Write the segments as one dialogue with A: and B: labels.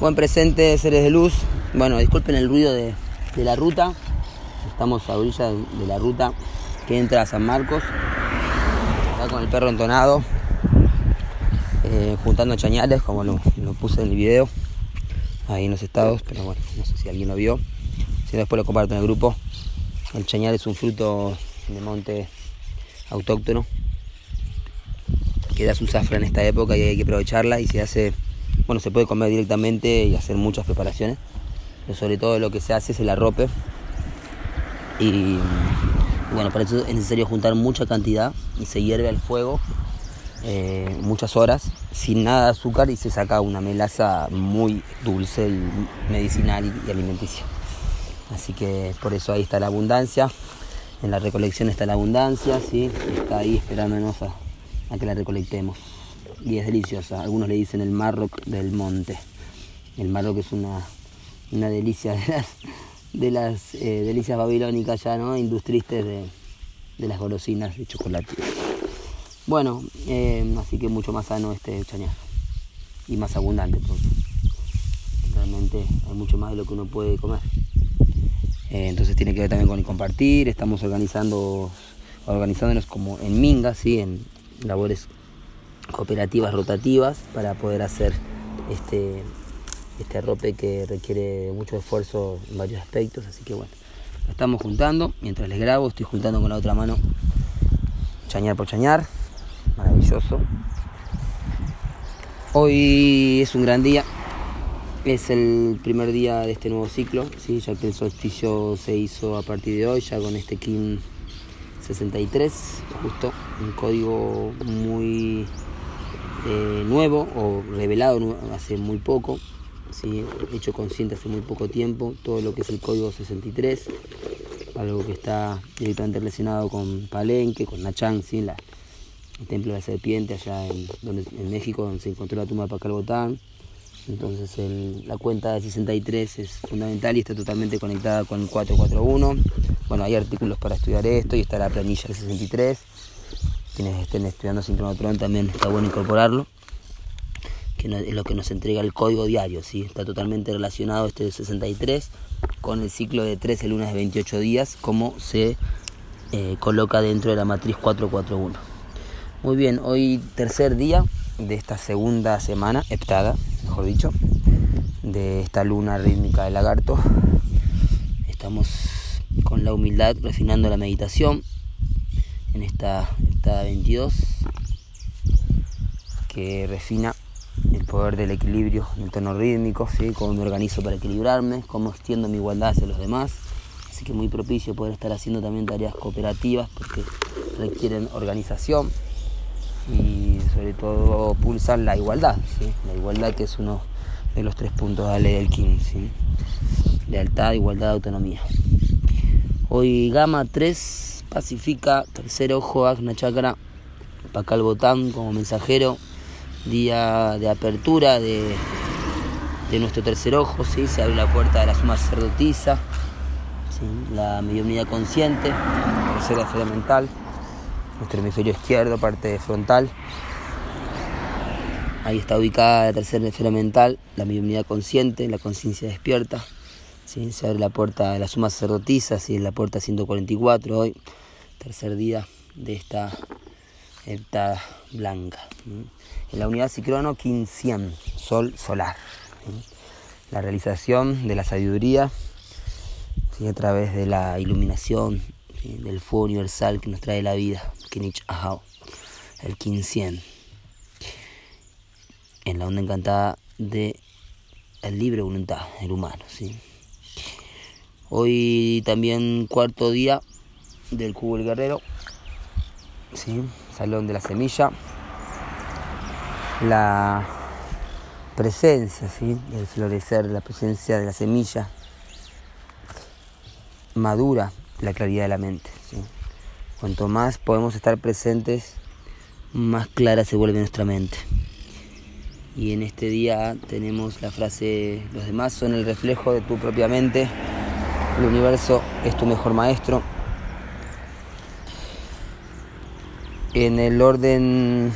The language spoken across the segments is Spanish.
A: Buen presente, seres de luz. Bueno, disculpen el ruido de, la ruta. Estamos a orilla de la ruta que entra a San Marcos. Está con el perro entonado. Eh, juntando chañales, como lo, puse en el video. Ahí en los estados, pero bueno, no sé si alguien lo vio. Si no, después lo comparto en el grupo. El chañal es un fruto de monte autóctono que da su zafra en esta época y hay que aprovecharla y se hace bueno, se puede comer directamente y hacer muchas preparaciones. Pero sobre todo lo que se hace es el arrope. Y, bueno, para eso es necesario juntar mucha cantidad y se hierve al fuego eh, muchas horas sin nada de azúcar y se saca una melaza muy dulce y medicinal y, alimenticia. Así que por eso ahí está la abundancia. En la recolección está la abundancia, ¿sí? está ahí esperándonos a que la recolectemos y es deliciosa. Algunos le dicen el marroc del monte. El marroc es una, una delicia de las, eh, delicias babilónicas ya, ¿no? Industristes de, de las golosinas de chocolate. Bueno, eh, así que mucho más sano este chañar y más abundante realmente hay mucho más de lo que uno puede comer. Eh, entonces tiene que ver también con el compartir, estamos organizando, organizándonos como en mingas, ¿sí? en labores cooperativas rotativas para poder hacer este, este rope que requiere mucho esfuerzo en varios aspectos. Así que bueno, lo estamos juntando. Mientras les grabo, estoy juntando con la otra mano chañar por chañar. Maravilloso. Hoy es un gran día. Es el primer día de este nuevo ciclo, ¿sí? ya que el solsticio se hizo a partir de hoy, ya con este Kim 63, justo un código muy eh, nuevo o revelado hace muy poco, ¿sí? hecho consciente hace muy poco tiempo, todo lo que es el código 63, algo que está directamente relacionado con Palenque, con Nachang, ¿sí? el templo de la serpiente allá en México, donde se encontró la tumba de Pacalbotán. Entonces la cuenta de 63 es fundamental y está totalmente conectada con el 441. Bueno, hay artículos para estudiar esto y está la planilla del 63 quienes estén estudiando sincronotron también está bueno incorporarlo, que es lo que nos entrega el código diario, ¿sí? está totalmente relacionado este de 63 con el ciclo de 13 lunas de 28 días, como se eh, coloca dentro de la matriz 441. Muy bien, hoy tercer día de esta segunda semana, heptada, mejor dicho, de esta luna rítmica de lagarto. Estamos con la humildad refinando la meditación en esta 22 que refina el poder del equilibrio el tono rítmico, ¿sí? cómo me organizo para equilibrarme, cómo extiendo mi igualdad hacia los demás. Así que muy propicio poder estar haciendo también tareas cooperativas porque requieren organización y sobre todo pulsan la igualdad, ¿sí? la igualdad que es uno de los tres puntos de la ley del King, ¿sí? lealtad, igualdad, autonomía. Hoy gama 3 pacifica, tercer ojo, Agna Chakra, Pacal Botán como mensajero, día de apertura de, de nuestro tercer ojo, ¿sí? se abre la puerta de la suma sacerdotisa, la mediunidad consciente, tercera esfera mental, nuestro hemisferio izquierdo, parte frontal. Ahí está ubicada la tercera esfera mental, la mediunidad consciente, la conciencia despierta. ¿Sí? Se abre la puerta de la suma sacerdotisa, ¿sí? la puerta 144 hoy, tercer día de esta heptada blanca. En la unidad ciclono 1500, sol solar. La realización de la sabiduría a través de la iluminación del fuego universal que nos trae la vida, Kinich Ahau, el 1500. En la onda encantada de el libre voluntad, el humano. ¿sí? Hoy también cuarto día del cubo del guerrero, ¿sí? salón de la semilla, la presencia ¿sí? del florecer, la presencia de la semilla madura la claridad de la mente. Cuanto más podemos estar presentes, más clara se vuelve nuestra mente. Y en este día tenemos la frase, los demás son el reflejo de tu propia mente el universo es tu mejor maestro. En el orden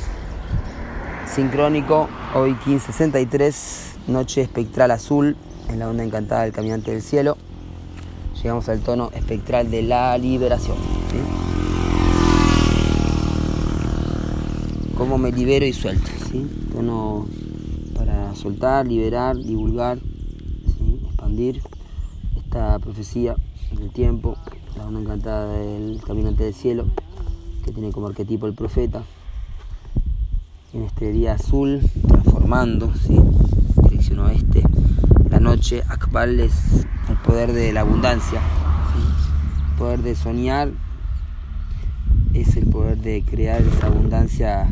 A: sincrónico, hoy 1563, noche espectral azul en la onda encantada del caminante del cielo. Llegamos al tono espectral de la liberación. Cómo me libero y suelto. ¿sí? Tono para soltar, liberar, divulgar, expandir esta profecía del tiempo, la onda encantada del caminante del cielo, que tiene como arquetipo el profeta. En este día azul, transformando, ¿sí? dirección oeste, la noche, Akbal es el poder de la abundancia, el poder de soñar es el poder de crear esa abundancia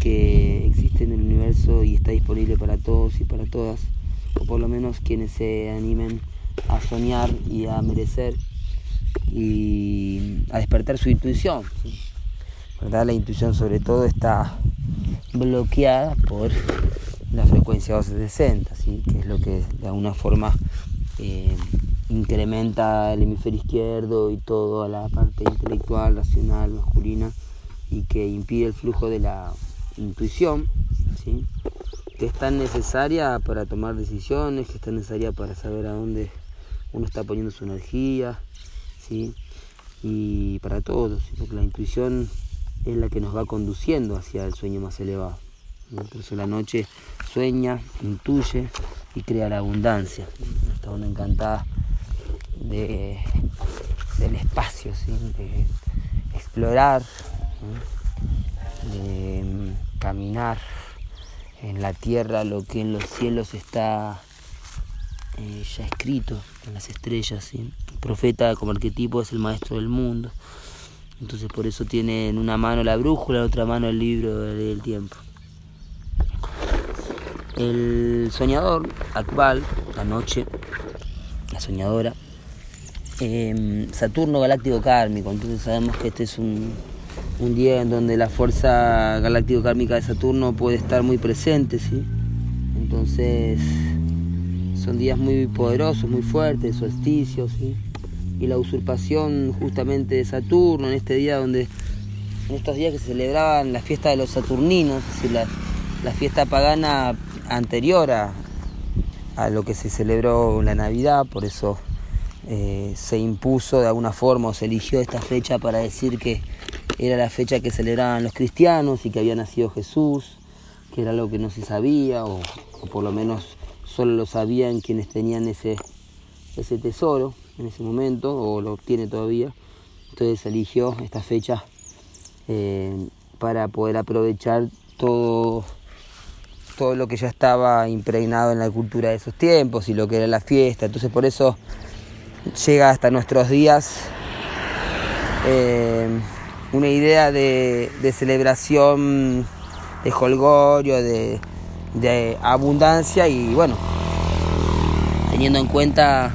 A: que existe en el universo y está disponible para todos y para todas, o por lo menos quienes se animen a soñar y a merecer y a despertar su intuición. ¿verdad? La intuición sobre todo está bloqueada por la frecuencia 1260, ¿sí? que es lo que de alguna forma eh, incrementa el hemisferio izquierdo y toda la parte intelectual, racional, masculina, y que impide el flujo de la intuición, ¿sí? que es tan necesaria para tomar decisiones, que es tan necesaria para saber a dónde uno está poniendo su energía, ¿sí? y para todos, porque la intuición es la que nos va conduciendo hacia el sueño más elevado. Por eso la noche sueña, intuye y crea la abundancia. Esta onda encantada de, del espacio, de explorar, de mm, caminar en la tierra lo que en los cielos está eh, ya escrito en las estrellas. El profeta como arquetipo es el maestro del mundo. Entonces por eso tiene en una mano la brújula, en otra mano el libro del tiempo. El soñador, Akbal, la noche, la soñadora, em, Saturno galáctico kármico, entonces sabemos que este es un, un día en donde la fuerza galáctico kármica de Saturno puede estar muy presente, ¿sí? Entonces son días muy poderosos, muy fuertes, solsticios, y la usurpación justamente de Saturno, en este día donde, en estos días que se celebraban la fiesta de los Saturninos, es decir, la, fiesta pagana anterior a, lo que se celebró la Navidad, por eso eh, se impuso de alguna forma o se eligió esta fecha para decir que era la fecha que celebraban los cristianos y que había nacido Jesús, que era algo que no se sabía o por lo menos solo lo sabían quienes tenían ese, ese tesoro en ese momento, o lo obtiene todavía. Entonces eligió esta fecha eh, para poder aprovechar todo, todo lo que ya estaba impregnado en la cultura de esos tiempos y lo que era la fiesta. Entonces por eso llega hasta nuestros días eh, una idea de, celebración, de holgorio, de, de abundancia y bueno, teniendo en cuenta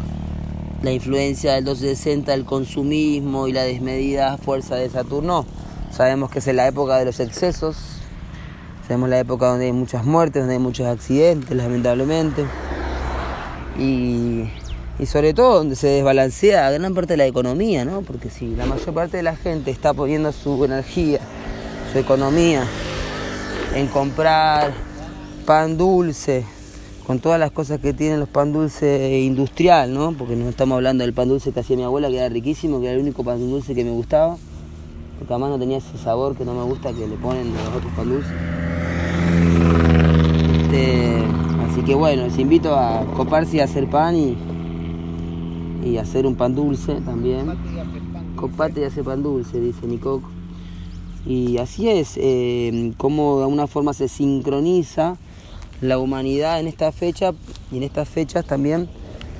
A: la influencia del 260, el consumismo y la desmedida fuerza de Saturno. Sabemos que es la época de los excesos, sabemos la época donde hay muchas muertes, donde hay muchos accidentes, lamentablemente, y, sobre todo donde se desbalancea gran parte de la economía, ¿no? porque si la mayor parte de la gente está poniendo su energía, su economía en comprar pan dulce, con todas las cosas que tienen los pan dulce industrial, ¿no? Porque no estamos hablando del pan dulce que hacía mi abuela, que era riquísimo, que era el único pan dulce que me gustaba, porque además no tenía ese sabor que no me gusta que le ponen los otros pan dulces. Este, así que bueno, les invito a coparse y a hacer pan y, y hacer un pan dulce también. Copate y hacer pan dulce, dice Nicoco. Y así es, eh, como de alguna forma se sincroniza la humanidad en esta fecha y en estas fechas también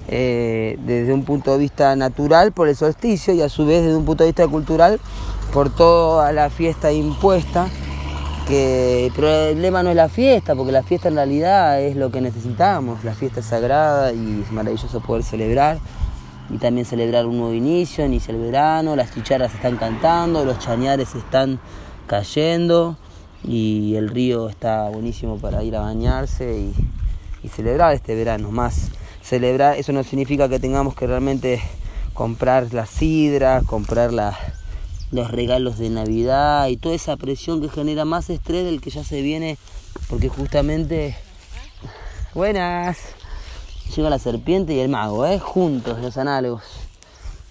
A: eh, desde un punto de vista natural por el solsticio y a su vez desde un punto de vista cultural por toda la fiesta impuesta. Que el problema no es la fiesta, porque la fiesta en realidad es lo que necesitamos. La fiesta es sagrada y es maravilloso poder celebrar y también celebrar un nuevo inicio, inicia el verano, las chicharas están cantando, los chañares están cayendo y el río está buenísimo para ir a bañarse y, celebrar este verano. Más celebrar, eso no significa que tengamos que realmente comprar la sidra, comprar los regalos de Navidad y toda esa presión que genera más estrés del que ya se viene, porque justamente Buenas. Llega la serpiente y el mago, ¿eh? Juntos, los análogos.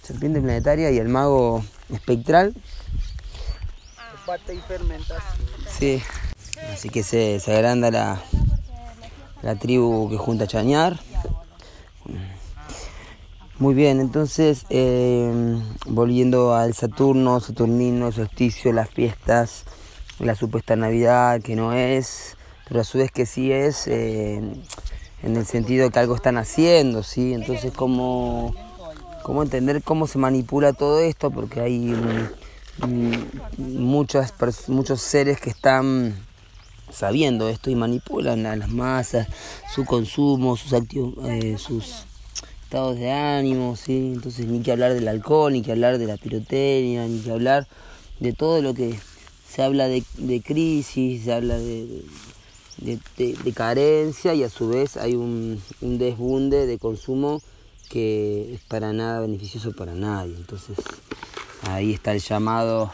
A: Serpiente planetaria y el mago espectral.
B: Y fermentación.
A: Sí. Así que se, agranda la, la tribu que junta a chañar. Muy bien, entonces eh, volviendo al Saturno, Saturnino, el solsticio, las fiestas, la supuesta Navidad que no es, pero a su vez que sí es, eh, en el sentido de que algo están haciendo, ¿sí? Entonces, ¿cómo, cómo entender cómo se manipula todo esto? Porque hay muchas, pers- muchos seres que están sabiendo esto y manipulan a las masas, su consumo, sus eh, sus estados de ánimo, ¿sí? Entonces ni que hablar del alcohol, ni que hablar de la pirotecnia, ni que hablar de todo lo que se habla de, de crisis, se habla de- de carencia y a su vez hay un, un desbunde de consumo que es para nada beneficioso para nadie. Entonces ahí está el llamado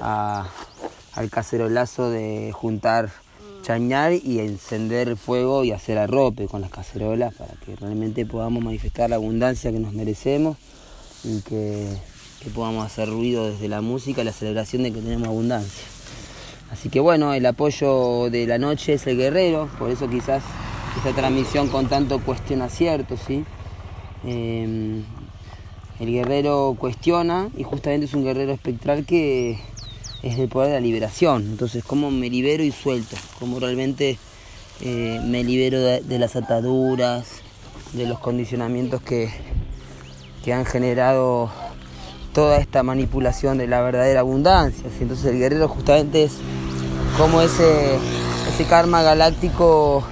A: al cacerolazo de juntar chañar y encender el fuego y hacer arrope con las cacerolas para que realmente podamos manifestar la abundancia que nos merecemos y que, que podamos hacer ruido desde la música y la celebración de que tenemos abundancia. Así que bueno, el apoyo de la noche es el guerrero, por eso quizás esta transmisión con tanto cuestión acierto, ¿sí? Eh, el guerrero cuestiona y justamente es un guerrero espectral que es el poder de la liberación. Entonces, ¿cómo me libero y suelto? ¿Cómo realmente eh, me libero de, las ataduras, de los condicionamientos que, que han generado toda esta manipulación de la verdadera abundancia? Entonces, el guerrero justamente es cómo ese, ese karma galáctico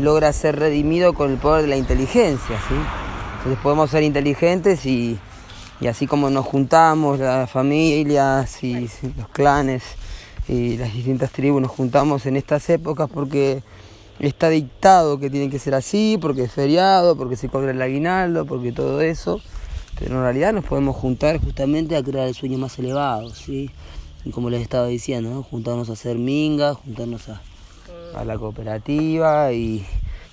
A: logra ser redimido con el poder de la inteligencia. ¿sí? Entonces, podemos ser inteligentes y y así como nos juntamos, las familias y los clanes y las distintas tribus nos juntamos en estas épocas porque está dictado que tiene que ser así, porque es feriado, porque se cobra el aguinaldo, porque todo eso. Pero en realidad nos podemos juntar justamente a crear el sueño más elevado, ¿sí? Y como les estaba diciendo, ¿no? juntarnos a hacer mingas, juntarnos a, a la cooperativa y,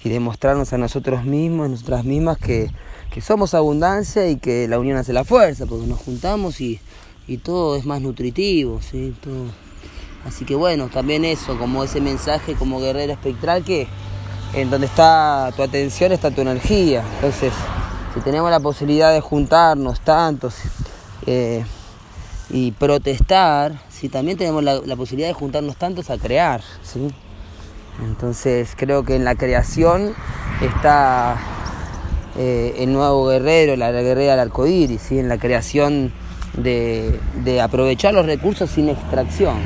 A: y demostrarnos a nosotros mismos, a nosotras mismas que que somos abundancia y que la unión hace la fuerza, porque nos juntamos y, y todo es más nutritivo, ¿sí? Todo. Así que bueno, también eso, como ese mensaje como guerrero espectral que en donde está tu atención está tu energía. Entonces, si tenemos la posibilidad de juntarnos tantos eh, y protestar, si también tenemos la, posibilidad de juntarnos tantos a crear. Entonces creo que en la creación está eh, el nuevo guerrero, la guerrera del arcoíris, ¿sí? en la creación de, aprovechar los recursos sin extracción,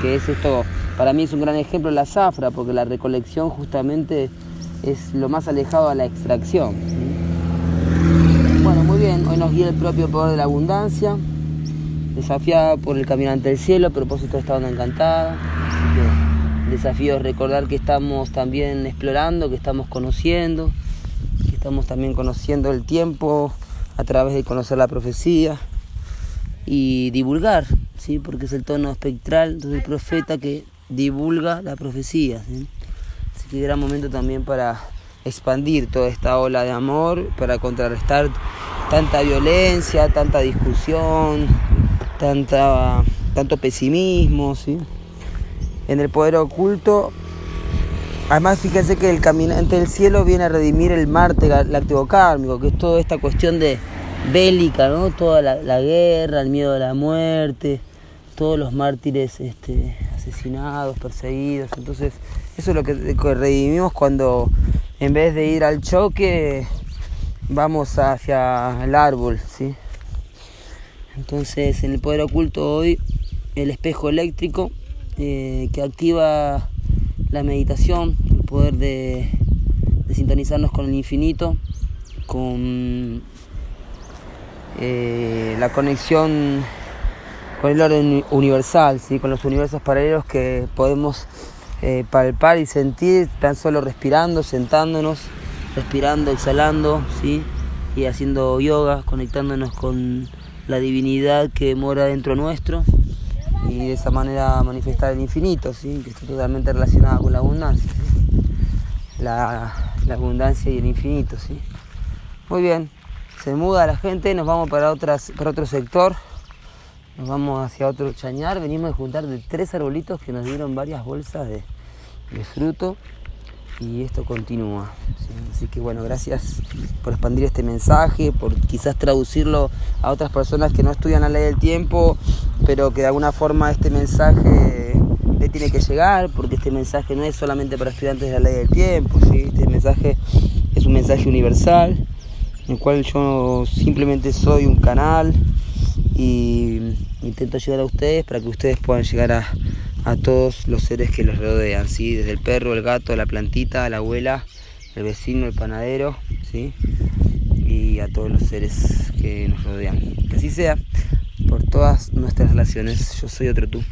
A: que es esto, para mí es un gran ejemplo la zafra, porque la recolección justamente es lo más alejado a la extracción. Bueno, muy bien, hoy nos guía el propio poder de la abundancia, desafiada por el caminante del cielo, a propósito de esta onda encantada. Desafío es recordar que estamos también explorando, que estamos conociendo, estamos también conociendo el tiempo a través de conocer la profecía y divulgar, ¿sí? porque es el tono espectral del profeta que divulga la profecía. ¿sí? Así que era momento también para expandir toda esta ola de amor, para contrarrestar tanta violencia, tanta discusión, tanta, tanto pesimismo. ¿sí? En el poder oculto Además, fíjense que el caminante del cielo viene a redimir el Marte lácteo-kármico, que es toda esta cuestión de bélica, ¿no? Toda la, guerra, el miedo a la muerte, todos los mártires este, asesinados, perseguidos. Entonces, eso es lo que, que redimimos cuando en vez de ir al choque, vamos hacia el árbol, ¿sí? Entonces, en el poder oculto hoy, el espejo eléctrico eh, que activa la meditación, el poder de, sintonizarnos con el infinito, con eh, la conexión con el orden universal, ¿sí? con los universos paralelos que podemos eh, palpar y sentir tan solo respirando, sentándonos, respirando, exhalando, ¿sí? y haciendo yoga, conectándonos con la divinidad que mora dentro nuestro y de esa manera manifestar el infinito, ¿sí? que está totalmente relacionado con la abundancia. la, la abundancia y el infinito, ¿sí? Muy bien, se muda la gente, nos vamos para, otras, para otro sector, nos vamos hacia otro chañar, venimos de juntar de tres arbolitos que nos dieron varias bolsas de, de fruto y esto continúa. Así que bueno, gracias por expandir este mensaje, por quizás traducirlo a otras personas que no estudian la ley del tiempo, pero que de alguna forma este mensaje le tiene que llegar, porque este mensaje no es solamente para estudiantes de la ley del tiempo, este mensaje es un mensaje universal, en el cual yo simplemente soy un canal y intento llegar a ustedes para que ustedes puedan llegar a a todos los seres que los rodean, ¿sí? desde el perro, el gato, la plantita, la abuela, el vecino, el panadero, ¿sí? y a todos los seres que nos rodean. Que así sea por todas nuestras relaciones. Yo soy otro tú.